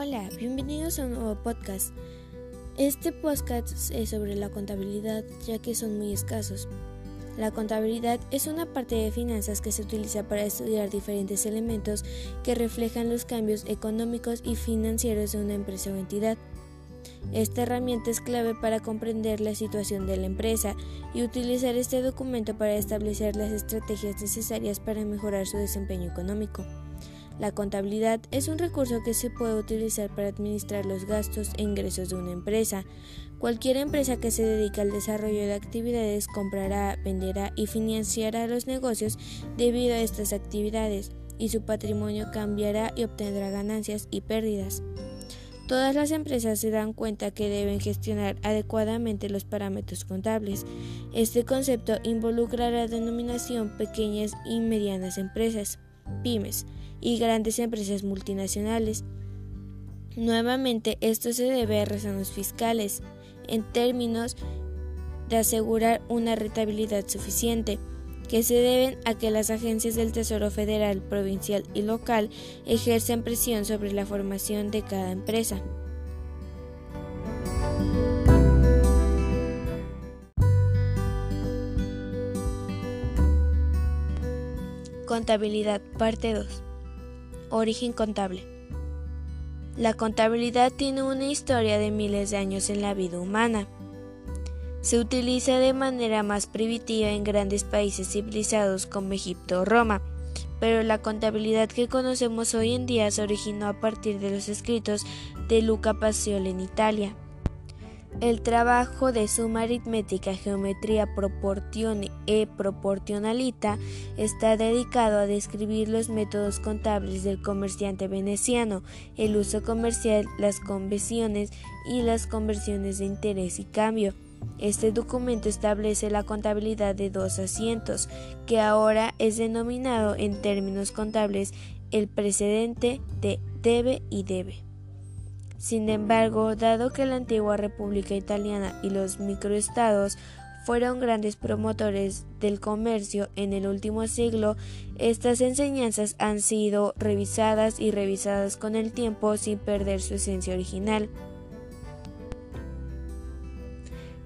Hola, bienvenidos a un nuevo podcast. Este podcast es sobre la contabilidad ya que son muy escasos. La contabilidad es una parte de finanzas que se utiliza para estudiar diferentes elementos que reflejan los cambios económicos y financieros de una empresa o entidad. Esta herramienta es clave para comprender la situación de la empresa y utilizar este documento para establecer las estrategias necesarias para mejorar su desempeño económico. La contabilidad es un recurso que se puede utilizar para administrar los gastos e ingresos de una empresa. Cualquier empresa que se dedique al desarrollo de actividades comprará, venderá y financiará los negocios debido a estas actividades, y su patrimonio cambiará y obtendrá ganancias y pérdidas. Todas las empresas se dan cuenta que deben gestionar adecuadamente los parámetros contables. Este concepto involucra la denominación pequeñas y medianas empresas, pymes, y grandes empresas multinacionales. Nuevamente, esto se debe a razones fiscales, en términos de asegurar una rentabilidad suficiente, que se deben a que las agencias del Tesoro Federal, provincial y local ejercen presión sobre la formación de cada empresa. Contabilidad, parte 2. Origen contable. La contabilidad tiene una historia de miles de años en la vida humana. Se utiliza de manera más primitiva en grandes países civilizados como Egipto o Roma, pero la contabilidad que conocemos hoy en día se originó a partir de los escritos de Luca Pacioli en Italia. El trabajo de suma aritmética, geometría, proporción e proporcionalita está dedicado a describir los métodos contables del comerciante veneciano, el uso comercial, las conversiones y las conversiones de interés y cambio. Este documento establece la contabilidad de dos asientos, que ahora es denominado en términos contables el precedente de debe y debe. Sin embargo, dado que la antigua República Italiana y los microestados fueron grandes promotores del comercio en el último siglo, estas enseñanzas han sido revisadas y revisadas con el tiempo sin perder su esencia original.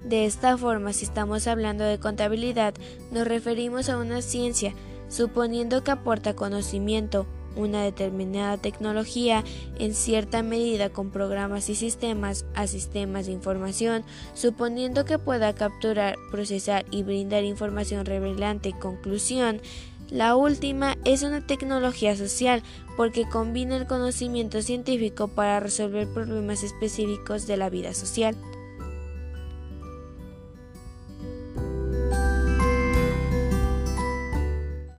De esta forma, si estamos hablando de contabilidad, nos referimos a una ciencia, suponiendo que aporta conocimiento, una determinada tecnología en cierta medida con programas y sistemas a sistemas de información, suponiendo que pueda capturar, procesar y brindar información revelante. Conclusión, la última es una tecnología social porque combina el conocimiento científico para resolver problemas específicos de la vida social.